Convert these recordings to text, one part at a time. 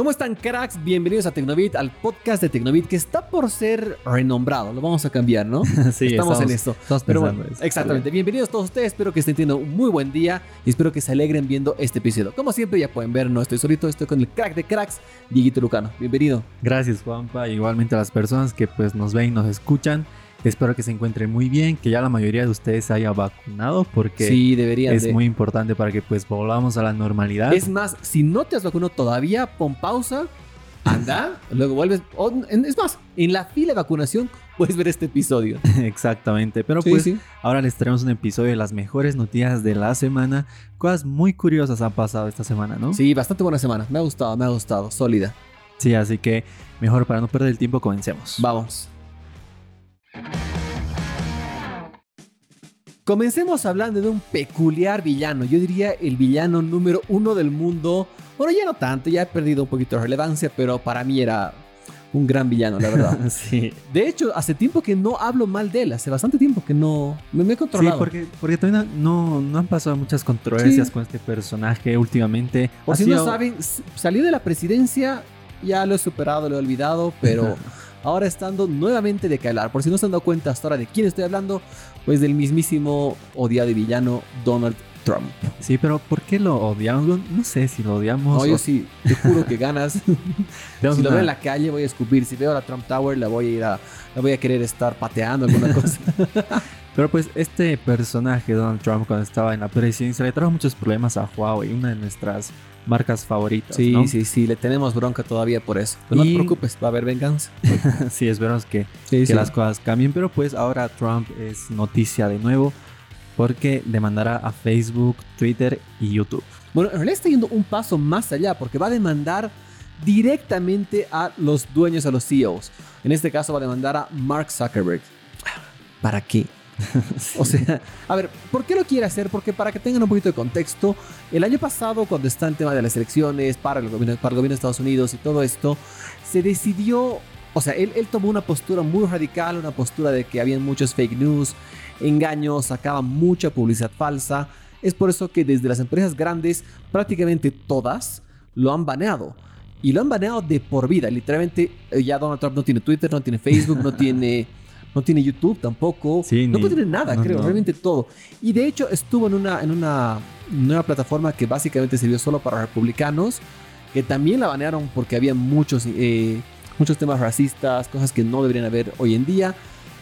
¿Cómo están cracks? Bienvenidos a Tecnobit, al podcast de Tecnobit que está por ser renombrado. Lo vamos a cambiar, ¿no? sí, estamos, en esto. Pero bueno, exactamente. Bienvenidos todos ustedes. Espero que estén teniendo un muy buen día y espero que se alegren viendo este episodio. Como siempre, ya pueden ver, no estoy solito, estoy con el crack de cracks, Dieguito Lucano. Bienvenido. Gracias, Juanpa. Igualmente a las personas que pues nos ven y nos escuchan. Espero que se encuentren muy bien, que ya la mayoría de ustedes se haya vacunado porque sí, deberían es muy importante para que pues volvamos a la normalidad. Es más, si no te has vacunado todavía, pon pausa, anda, luego vuelves. es más, en la fila de vacunación puedes ver este episodio. Exactamente, pero pues ahora les traemos un episodio de las mejores noticias de la semana. Cosas muy curiosas han pasado esta semana, ¿no? Sí, bastante buena semana. Me ha gustado, me ha gustado, sólida. Sí, así que mejor para no perder el tiempo, comencemos. Vamos. Comencemos hablando de un peculiar villano. Yo diría el villano número uno del mundo. Bueno, ya no tanto, ya he perdido un poquito de relevancia, pero para mí era un gran villano, la verdad. sí. De hecho, hace tiempo que no hablo mal de él, hace bastante tiempo que no me, he controlado. Sí, porque, porque todavía no, no han pasado muchas controversias con este personaje últimamente. O si no saben, salí de la presidencia, ya lo he superado, lo he olvidado, pero ahora estando nuevamente de calar. Por si no se han dado cuenta hasta ahora de quién estoy hablando, pues del mismísimo odiado y villano Donald Trump. Sí, pero ¿por qué lo odiamos? No sé si lo odiamos. No, yo sí, te juro que ganas. si lo veo en la calle voy a escupir. Si veo la Trump Tower la voy a ir a, la voy a querer estar pateando alguna cosa. Pero pues este personaje, Donald Trump, cuando estaba en la presidencia, le trajo muchos problemas a Huawei, una de nuestras marcas favoritas. Sí, sí, sí, le tenemos bronca todavía por eso. Pero no te preocupes, va a haber venganza. sí, esperamos que, que las cosas cambien. Pero pues ahora Trump es noticia de nuevo porque demandará a Facebook, Twitter y YouTube. Bueno, en realidad está yendo un paso más allá porque va a demandar directamente a los dueños, a los CEOs. En este caso va a demandar a Mark Zuckerberg. ¿Para qué? O sea, a ver, ¿por qué lo quiere hacer? Porque para que tengan un poquito de contexto, el año pasado, cuando está el tema de las elecciones para el gobierno, para el gobierno de Estados Unidos y todo esto, se decidió, o sea, él, él tomó una postura muy radical, una postura de que había muchos fake news, engaños, sacaba mucha publicidad falsa. Es por eso que desde las empresas grandes, prácticamente todas, lo han baneado. Y lo han baneado de por vida. Literalmente, eh, ya Donald Trump no tiene Twitter, no tiene Facebook, no tiene no tiene YouTube tampoco, no puede tener nada, creo, realmente todo. Y de hecho estuvo en una, en una nueva plataforma que básicamente sirvió solo para republicanos, que también la banearon porque había muchos, eh, muchos temas racistas, cosas que no deberían haber hoy en día.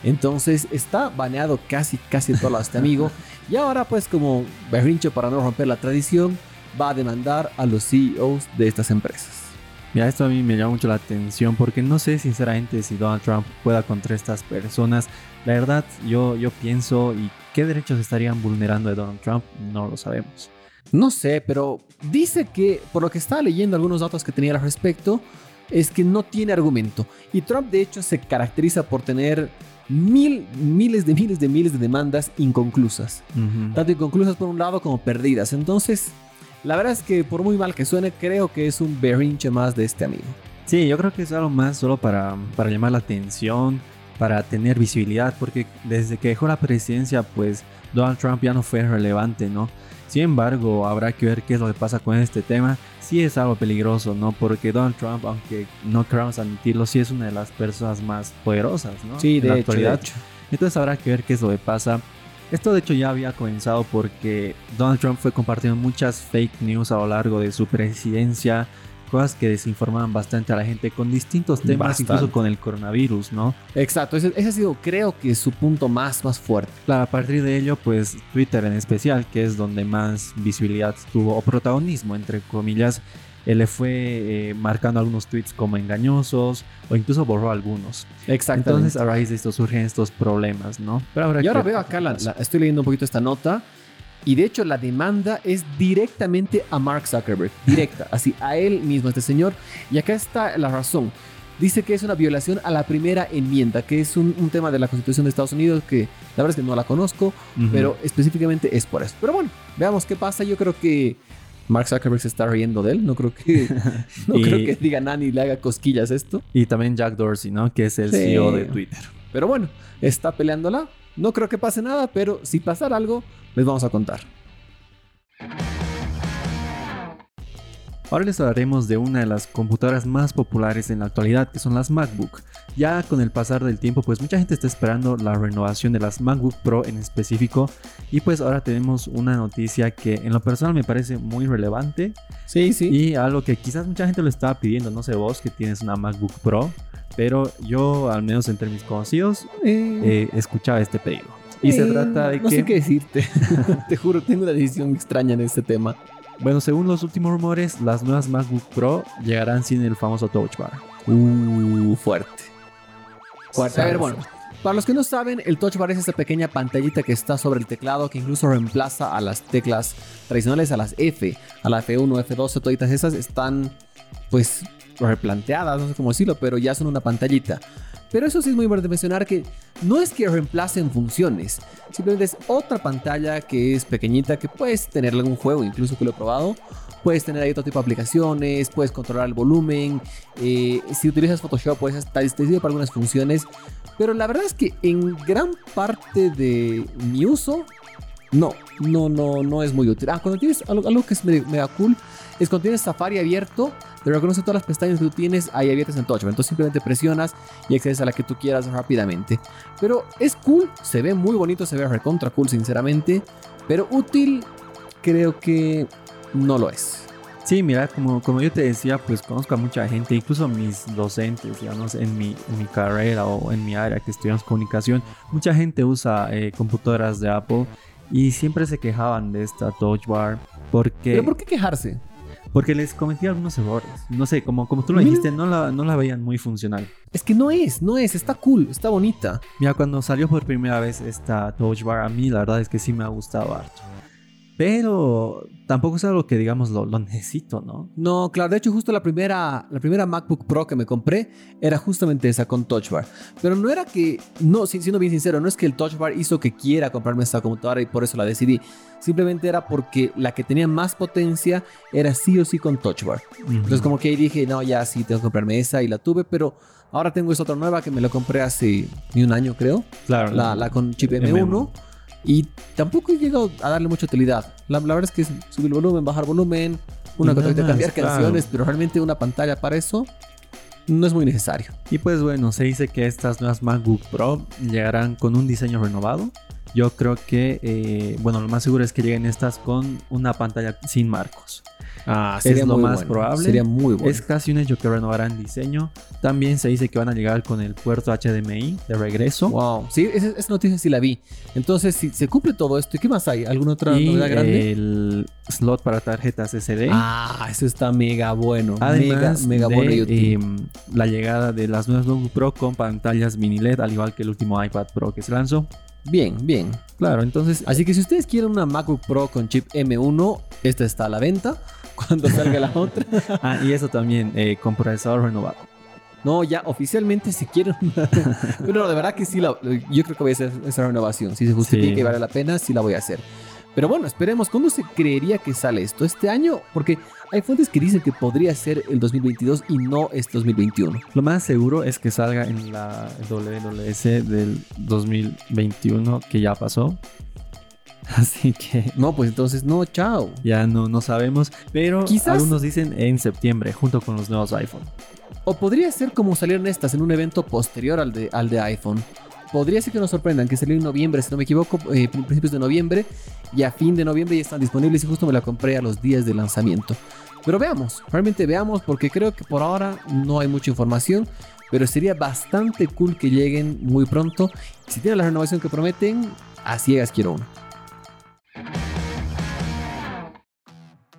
Entonces está baneado casi, casi en todos lados este amigo. Y ahora pues como berrincho para no romper la tradición, va a demandar a los CEOs de estas empresas. Mira, esto a mí me llama mucho la atención porque no sé sinceramente si Donald Trump pueda contra estas personas. La verdad, yo, yo pienso y qué derechos estarían vulnerando de Donald Trump, no lo sabemos. No sé, pero dice que, por lo que estaba leyendo algunos datos que tenía al respecto, es que no tiene argumento. Y Trump de hecho se caracteriza por tener mil, miles de miles de miles de demandas inconclusas. Tanto inconclusas por un lado como perdidas. Entonces, la verdad es que por muy mal que suene, creo que es un berrinche más de este amigo. Sí, yo creo que es algo más solo para, para llamar la atención, para tener visibilidad, porque desde que dejó la presidencia, pues Donald Trump ya no fue relevante, ¿no? Sin embargo, habrá que ver qué es lo que pasa con este tema. Sí es algo peligroso, ¿no? Porque Donald Trump, aunque no queramos admitirlo, sí es una de las personas más poderosas, ¿no? Sí, de, hecho, de hecho. Entonces habrá que ver qué es lo que pasa. Esto de hecho ya había comenzado porque Donald Trump fue compartiendo muchas fake news a lo largo de su presidencia, cosas que desinformaban bastante a la gente con distintos temas, incluso con el coronavirus, ¿no? Exacto, ese, ha sido creo que su punto más, más fuerte. Claro, a partir de ello, pues Twitter en especial, que es donde más visibilidad tuvo, o protagonismo, entre comillas, le fue eh, marcando algunos tweets como engañosos o incluso borró algunos. Exacto. Entonces a raíz de esto surgen estos problemas, ¿no? Pero ahora, Yo ahora veo acá, la, estoy leyendo un poquito esta nota y de hecho la demanda es directamente a Mark Zuckerberg, directa, así a él mismo, este señor. Y acá está la razón. Dice que es una violación a la primera enmienda, que es un, tema de la Constitución de Estados Unidos que la verdad es que no la conozco, pero específicamente es por eso. Pero bueno, veamos qué pasa. Yo creo que Mark Zuckerberg se está riendo de él. No creo que, no creo que diga Nani le haga cosquillas esto. Y también Jack Dorsey, ¿no? Que es el CEO de Twitter. Pero bueno, está peleándola. No creo que pase nada, pero si pasara algo, les vamos a contar. Ahora les hablaremos de una de las computadoras más populares en la actualidad, que son las MacBook. Ya con el pasar del tiempo, pues mucha gente está esperando la renovación de las MacBook Pro en específico. Y pues ahora tenemos una noticia que en lo personal me parece muy relevante. Sí, sí. Y algo que quizás mucha gente lo estaba pidiendo, no sé vos que tienes una MacBook Pro, pero yo al menos entre mis conocidos Eh, eh, escuchaba este pedido. Y se eh, trata de No que... sé qué decirte. Te juro, tengo una decisión extraña en este tema. Bueno, según los últimos rumores, las nuevas MacBook Pro llegarán sin el famoso Touch Bar. Uh, fuerte. Fuerte. A ver, bueno. Para los que no saben, el Touch Bar es esa pequeña pantallita que está sobre el teclado que incluso reemplaza a las teclas tradicionales, a las F, a la F1, F12, todas esas están pues replanteadas, no sé cómo decirlo, pero ya son una pantallita. Pero eso sí es muy importante mencionar que no es que reemplacen funciones, simplemente es otra pantalla que es pequeñita, que puedes tener algún juego, incluso que lo he probado. Puedes tener ahí otro tipo de aplicaciones, puedes controlar el volumen. eh, si utilizas Photoshop, hasta te sirve para algunas funciones. Pero la verdad es que en gran parte de mi uso, no, no, no, no es muy útil. Ah, cuando tienes algo, que es mega, cool, es cuando tienes Safari abierto, te reconoce todas las pestañas que tú tienes ahí abiertas en Touch Bar. Entonces simplemente presionas y accedes a la que tú quieras rápidamente. Pero es cool, se ve muy bonito, se ve recontra cool, sinceramente. Pero útil, creo que no lo es. Sí, mira, como, como yo te decía, pues conozco a mucha gente, incluso mis docentes, digamos, en mi, en mi carrera o en mi área que estudiamos comunicación, mucha gente usa eh, computadoras de Apple y siempre se quejaban de esta Touch Bar porque, Pero ¿por qué quejarse? porque les cometía algunos errores. No sé, como, como tú lo dijiste, no la, no la veían muy funcional. Es que no es, no es, está cool, está bonita. Mira, cuando salió por primera vez esta Touch Bar, a mí la verdad es que sí me ha gustado harto. Pero tampoco es algo que, digamos, lo, lo necesito, ¿no? No, claro, de hecho justo la primera, la primera MacBook Pro que me compré era justamente esa con Touch Bar. Pero no era que, no, si- siendo bien sincero, no es que el Touch Bar hizo que quiera comprarme esta computadora y por eso la decidí. Simplemente era porque la que tenía más potencia era sí o sí con Touch Bar. Entonces como que ahí dije, no, ya sí, tengo que comprarme esa y la tuve, pero ahora tengo esta otra nueva que me la compré hace ni un año creo. claro, la, la con chip M1. M1. Y tampoco he llegado a darle mucha utilidad. La, la verdad es que es subir el volumen, bajar volumen, una cosa cambiar claro. canciones, pero realmente una pantalla para eso no es muy necesario. Y pues bueno, se dice que estas nuevas MacBook Pro llegarán con un diseño renovado. Yo creo que, eh, bueno, lo más seguro es que lleguen estas con una pantalla sin marcos. Ah, sería lo más probable. Sería muy bueno. Es casi un hecho que renovarán diseño. También se dice que van a llegar con el puerto HDMI de regreso. Wow. Sí, esa, esa noticia sí la vi. Entonces, si se cumple todo esto, ¿y qué más hay? ¿Alguna otra y novedad grande? el slot para tarjetas SD. Ah, eso está mega bueno. Además mega, mega de, bueno y útil. em, la llegada de las nuevas MacBook Pro con pantallas mini LED, al igual que el último iPad Pro que se lanzó. Bien, bien. Claro, entonces Así que si ustedes quieren una MacBook Pro con chip M1, esta está a la venta. Cuando salga la otra. Ah, y eso también, eh, con procesador renovado. No, ya oficialmente si quieren. Pero de verdad que sí, la- yo creo que voy a hacer esa renovación. Si se justifica Sí. y vale la pena, sí la voy a hacer. Pero bueno, esperemos. ¿Cuándo se creería que sale esto? ¿Este año? Porque hay fuentes que dicen que podría ser el 2022 y no este 2021. Lo más seguro es que salga en la WWS del 2021, que ya pasó. Así que No, pues entonces no, chao. ya no, no sabemos. Pero Quizás- algunos dicen en septiembre, junto con los nuevos iPhone. O podría ser como salieron estas en un evento posterior al de, al de iPhone. Podría ser que nos sorprendan, que salió en noviembre, si no me equivoco, eh, principios de noviembre, y a fin de noviembre ya están disponibles y justo me la compré a los días de lanzamiento. Pero veamos, realmente veamos, porque creo que por ahora no hay mucha información, pero sería bastante cool que lleguen muy pronto. Si tienen la renovación que prometen, a ciegas quiero uno.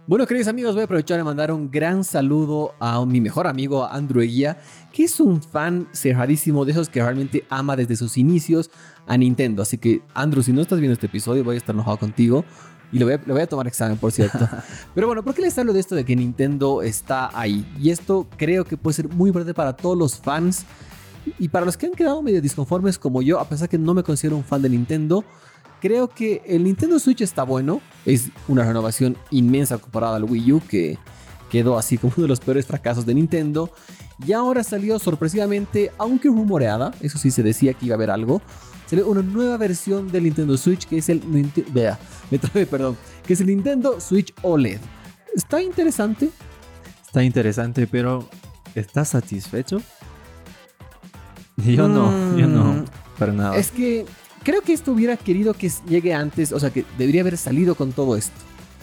Bueno, queridos amigos, voy a aprovechar de mandar un gran saludo a mi mejor amigo Andrew Eguía, que es un fan cerradísimo de esos que realmente ama desde sus inicios a Nintendo. Así que, Andrew, si no estás viendo este episodio, voy a estar enojado contigo. Y le voy, a, le voy a tomar examen, por cierto. Pero bueno, ¿por qué les hablo de esto de que Nintendo está ahí? Y esto creo que puede ser muy importante para todos los fans y para los que han quedado medio disconformes como yo, a pesar que no me considero un fan de Nintendo. Creo que el Nintendo Switch está bueno. Es una renovación inmensa comparada al Wii U, que quedó así como uno de los peores fracasos de Nintendo. Y ahora salió sorpresivamente, aunque rumoreada, eso sí se decía que iba a haber algo, salió una nueva versión del Nintendo Switch que es el vea, me trabé, perdón, que es el Nintendo Switch OLED. Está interesante. Está interesante, pero ¿estás satisfecho? Yo no, yo no, Mm, para nada. Es que creo que esto hubiera querido que llegue antes, o sea, que debería haber salido con todo esto.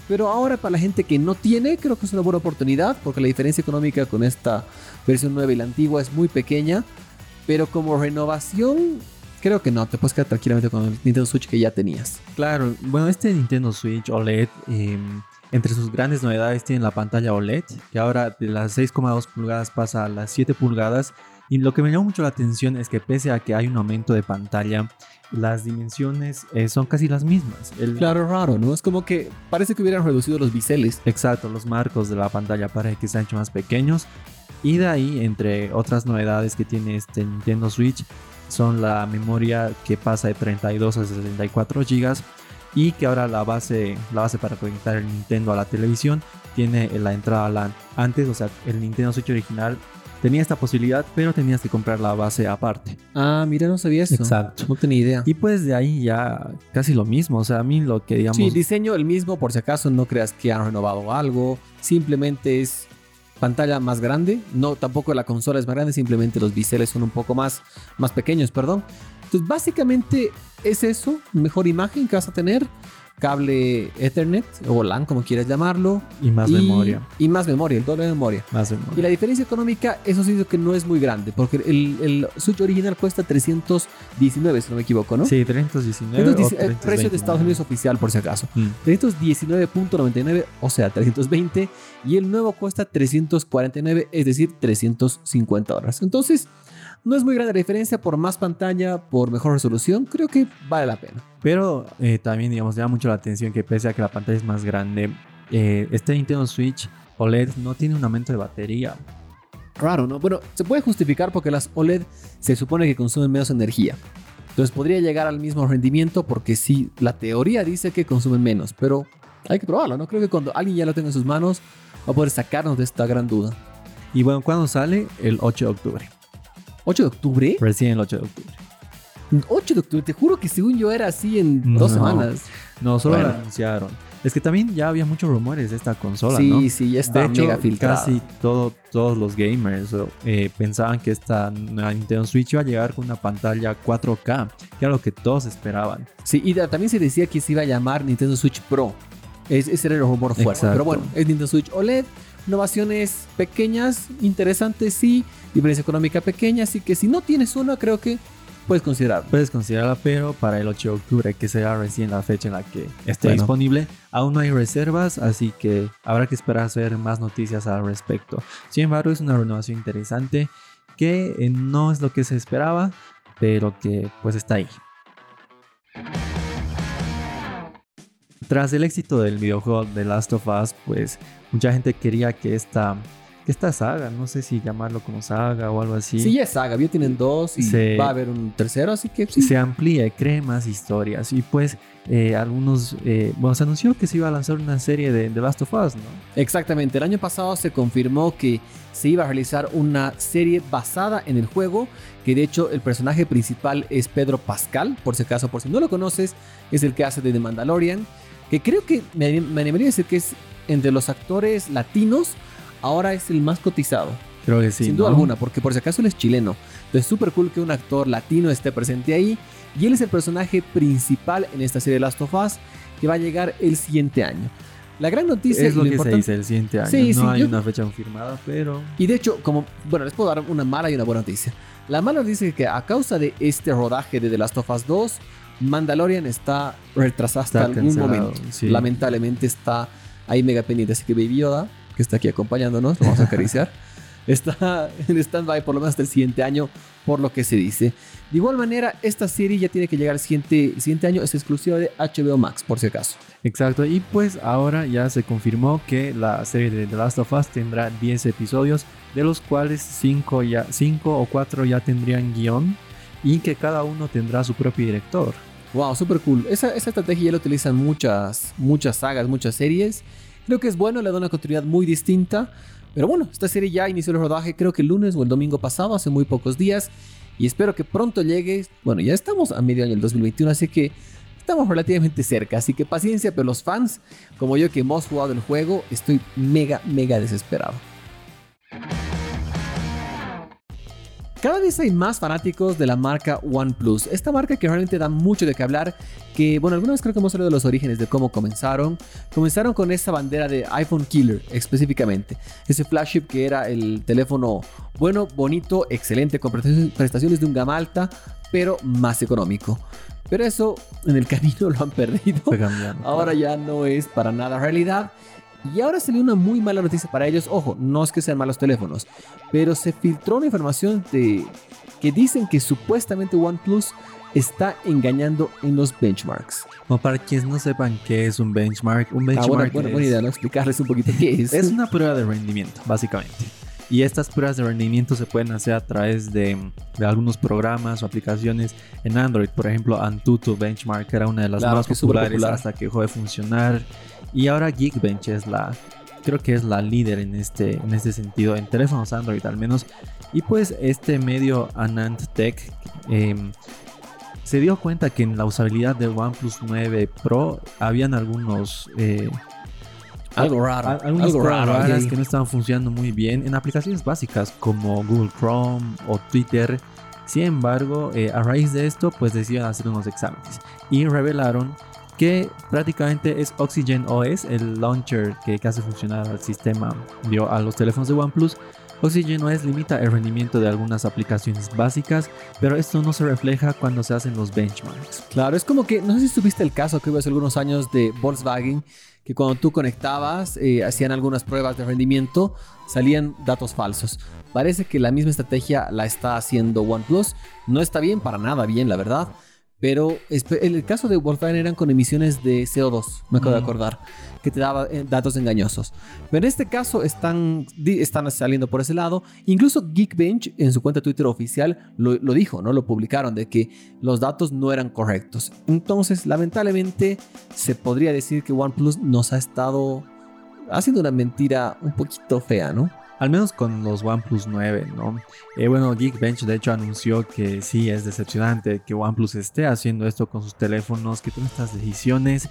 Pero ahora para la gente que no tiene, creo que es una buena oportunidad, porque la diferencia económica con esta versión nueva y la antigua es muy pequeña. Pero como renovación, creo que no, te puedes quedar tranquilamente con el Nintendo Switch que ya tenías. Claro, bueno, este Nintendo Switch OLED, eh, entre sus grandes novedades tiene la pantalla OLED, que ahora de las 6,2 pulgadas pasa a las 7 pulgadas. Y lo que me llamó mucho la atención es que pese a que hay un aumento de pantalla, las dimensiones eh, son casi las mismas. El, Claro, raro, ¿no? Es como que parece que hubieran reducido los biseles. Exacto, los marcos de la pantalla para que sean hecho más pequeños. Y de ahí, entre otras novedades que tiene este Nintendo Switch, son la memoria que pasa de 32 a 64 GB y que ahora la base, la base para conectar el Nintendo a la televisión tiene la entrada LAN. Antes, o sea, el Nintendo Switch original tenía esta posibilidad, pero tenías que comprar la base aparte. Ah, mira, no sabía eso. Exacto. No tenía idea. Y pues de ahí ya casi lo mismo. O sea, a mí lo que digamos... Sí, diseño el mismo, por si acaso no creas que han renovado algo. Simplemente es pantalla más grande. No, tampoco la consola es más grande, simplemente los biseles son un poco más, más pequeños, perdón. Entonces, básicamente es eso. Mejor imagen que vas a tener. Cable Ethernet o LAN, como quieras llamarlo. y más y, memoria. Y más memoria, el doble de memoria. Más memoria. Y la diferencia económica, eso sí que no es muy grande, porque el, el Switch original cuesta 319, si no me equivoco, ¿no? Sí, 319. o Entonces, el precio de Estados 329. Unidos oficial, por si acaso. Mm. 319.99, o sea, 320. Y el nuevo cuesta 349, es decir, 350 dólares. Entonces, no es muy grande la diferencia por más pantalla, por mejor resolución. Creo que vale la pena. Pero eh, también, digamos, llama mucho la atención que pese a que la pantalla es más grande, eh, este Nintendo Switch OLED no tiene un aumento de batería. Raro, ¿no? Bueno, se puede justificar porque las OLED se supone que consumen menos energía. Entonces podría llegar al mismo rendimiento porque sí, la teoría dice que consumen menos, pero hay que probarlo, ¿no? Creo que cuando alguien ya lo tenga en sus manos va a poder sacarnos de esta gran duda. Y bueno, ¿cuándo sale? El 8 de octubre. 8 de octubre. Recién el 8 de octubre. 8 de octubre, te juro que según yo era así en dos semanas. No, solo Bueno. lo anunciaron. Es que también ya había muchos rumores de esta consola, sí, ¿no? sí, ya está de hecho, mega filtrada. casi todo, todos los gamers eh, pensaban que esta Nintendo Switch iba a llegar con una pantalla 4K, que era lo que todos esperaban. Sí, y también se decía que se iba a llamar Nintendo Switch Pro. Es, ese era el rumor fuerte. Exacto. Pero bueno, es Nintendo Switch OLED. Innovaciones pequeñas, interesantes, sí. Diferencia económica pequeña. Así que si no tienes una, creo que puedes considerarlo. Puedes considerarla, pero para el 8 de octubre, que será recién la fecha en la que esté Bueno. disponible, aún no hay reservas, así que habrá que esperar a ver más noticias al respecto. Sin embargo, es una renovación interesante que eh, no es lo que se esperaba, pero que pues está ahí. Tras el éxito del videojuego The Last of Us, pues mucha gente quería que esta, que esta saga, no sé si llamarlo como saga o algo así, Sí, ya es saga. Ya tienen dos y va a haber un tercero. Así que sí. se amplíe, cree más historias. Y pues eh, algunos, eh, bueno, se anunció que se iba a lanzar una serie de The Last of Us, ¿no? Exactamente, el año pasado se confirmó que se iba a realizar una serie basada en el juego, que de hecho el personaje principal es Pedro Pascal, por si acaso, por si no lo conoces, es el que hace de The Mandalorian, que creo que me, me animaría a decir que es entre los actores latinos, ahora es el más cotizado, Creo que sí. sin duda ¿no? alguna, porque por si acaso él es chileno. Entonces súper cool que un actor latino esté presente ahí, y él es el personaje principal en esta serie de Last of Us, que va a llegar el siguiente año. La gran noticia Es lo y que se importante- dice el siguiente año. Sí, no sí, hay yo- una fecha confirmada, pero Y de hecho, como, bueno, les puedo dar una mala y una buena noticia. La mala noticia es que a causa de este rodaje de The Last of Us 2, Mandalorian está retrasada hasta Está algún cancelado, momento. sí. Lamentablemente está ahí mega pendiente. Así que Baby Yoda, que está aquí acompañándonos, lo vamos a acariciar, está en stand-by por lo menos hasta el siguiente año, por lo que se dice. De igual manera, esta serie ya tiene que llegar el siguiente, el siguiente año, es exclusiva de HBO Max, por si acaso. exacto. Y pues ahora ya se confirmó que la serie de The Last of Us tendrá 10 episodios, de los cuales 5 ya, 5 o 4 ya tendrían guion y que cada uno tendrá su propio director. Wow, super cool. Esa, estrategia ya la utilizan muchas, muchas sagas, muchas series. Creo que es bueno, le da una continuidad muy distinta. Pero bueno, esta serie ya inició el rodaje, creo que el lunes o el domingo pasado, hace muy pocos días. Y espero que pronto llegue. Bueno, ya estamos a medio año del 2021, así que estamos relativamente cerca. Así que paciencia, pero los fans, como yo que hemos jugado el juego, estoy mega, mega desesperado. Cada vez hay más fanáticos de la marca OnePlus, esta marca que realmente da mucho de qué hablar, que bueno, alguna vez creo que hemos hablado de los orígenes de cómo comenzaron. Comenzaron con esa bandera de iPhone Killer específicamente, ese flagship que era el teléfono bueno, bonito, excelente, con prestaciones de un gama alta, pero más económico. Pero eso en el camino lo han perdido. Ahora ya no es para nada realidad. Y ahora salió una muy mala noticia para ellos. Ojo, no es que sean malos teléfonos, pero se filtró una información de que dicen que supuestamente OnePlus está engañando en los benchmarks. Como para quienes no sepan qué es un benchmark, un benchmark ah, bueno, buena, idea, ¿no? Explicarles un poquito qué es. Es una prueba de rendimiento, básicamente. Y estas pruebas de rendimiento se pueden hacer a través de, de, algunos programas o aplicaciones en Android. Por ejemplo, Antutu Benchmark era una de las más populares hasta que dejó de funcionar. Y ahora Geekbench es la, creo que es la líder en este, en este sentido, en teléfonos Android al menos. Y pues este medio Anand Tech em, se dio cuenta que en la usabilidad del OnePlus 9 Pro habían algunos... Eh, algo raro. Algunas algo raras que no estaban funcionando muy bien en aplicaciones básicas como Google Chrome o Twitter. Sin embargo, eh, a raíz de esto, pues decidieron hacer unos exámenes y revelaron que prácticamente es Oxygen OS, el launcher que, hace funcionar al sistema, dio a los teléfonos de OnePlus. Oxygen OS limita el rendimiento de algunas aplicaciones básicas, pero esto no se refleja cuando se hacen los benchmarks. Claro, es como que, no sé si tuviste el caso que hubo hace algunos años de Volkswagen, que cuando tú conectabas, eh, hacían algunas pruebas de rendimiento, salían datos falsos. Parece que la misma estrategia la está haciendo OnePlus. No está bien, para nada bien, la verdad. Pero en el caso de Volkswagen eran con emisiones de CO2, me acabo de acordar, que te daba eh, datos engañosos. Pero en este caso están, están saliendo por ese lado. Incluso Geekbench en su cuenta Twitter oficial lo, lo, dijo, ¿no? Lo publicaron de que los datos no eran correctos. Entonces, lamentablemente, se podría decir que OnePlus nos ha estado haciendo una mentira un poquito fea, ¿no? Al menos con los OnePlus 9, ¿no? Eh, bueno, Geekbench de hecho anunció que sí es decepcionante que OnePlus esté haciendo esto con sus teléfonos, que tomen estas decisiones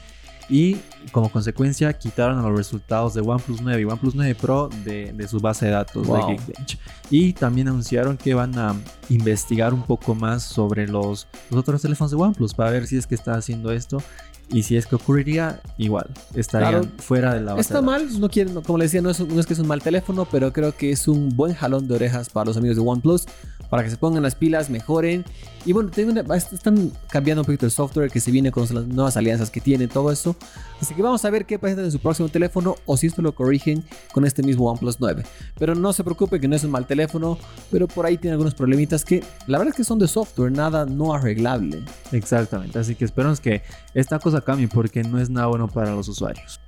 y como consecuencia quitaron los resultados de OnePlus 9 y OnePlus 9 Pro de, su base de datos de Geekbench. Y también anunciaron que van a investigar un poco más sobre los, los, otros teléfonos de OnePlus para ver si es que está haciendo esto y si es que ocurriría, igual, estaría fuera de la base Está mal, no quieren, como le decía, no es, no es que es un mal teléfono, pero creo que es un buen jalón de orejas para los amigos de OnePlus para que se pongan las pilas, mejoren. Y bueno, están cambiando un poquito el software que se viene con las nuevas alianzas que tienen, todo eso. Así que vamos a ver qué pasa en su próximo teléfono o si esto lo corrigen con este mismo OnePlus 9. Pero no se preocupe que no es un mal teléfono, pero por ahí tiene algunos problemitas que la verdad es que son de software, nada no arreglable. Exactamente, así que esperamos que esta cosa cambie porque no es nada bueno para los usuarios.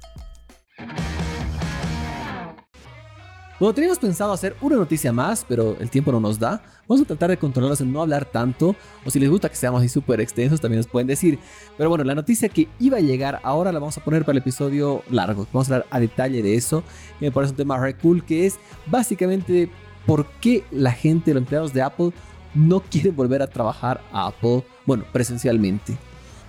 Bueno, teníamos pensado hacer una noticia más, pero el tiempo no nos da. Vamos a tratar de controlarlos en no hablar tanto, o si les gusta que seamos así súper extensos, también nos pueden decir. Pero bueno, la noticia que iba a llegar ahora la vamos a poner para el episodio largo. Vamos a hablar a detalle de eso, que me parece un tema re cool, que es básicamente por qué la gente, los empleados de Apple, no quieren volver a trabajar a Apple, bueno, presencialmente.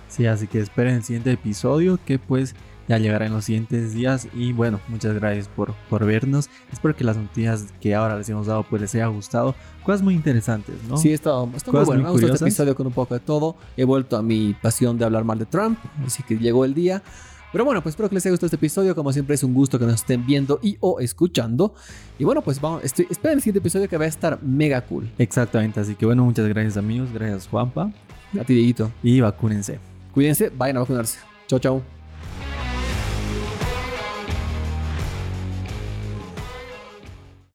Sí, así que esperen el siguiente episodio que pues ya llegará en los siguientes días. Y bueno, muchas gracias por, por vernos. Espero que las noticias que ahora les hemos dado pues les haya gustado. Cosas muy interesantes, ¿no? Sí, está, está muy bueno. Me gustó este episodio con un poco de todo. He vuelto a mi pasión de hablar mal de Trump. Así que llegó el día. Pero bueno, pues espero que les haya gustado este episodio. Como siempre es un gusto que nos estén viendo y o escuchando. Y bueno, pues vamos, estoy, esperen el siguiente episodio que va a estar mega cool. Exactamente, así que bueno, muchas gracias amigos. Gracias Juanpa. A ti, Dieguito. Y vacúnense. Cuídense, vayan a vacunarse. Chao, chao.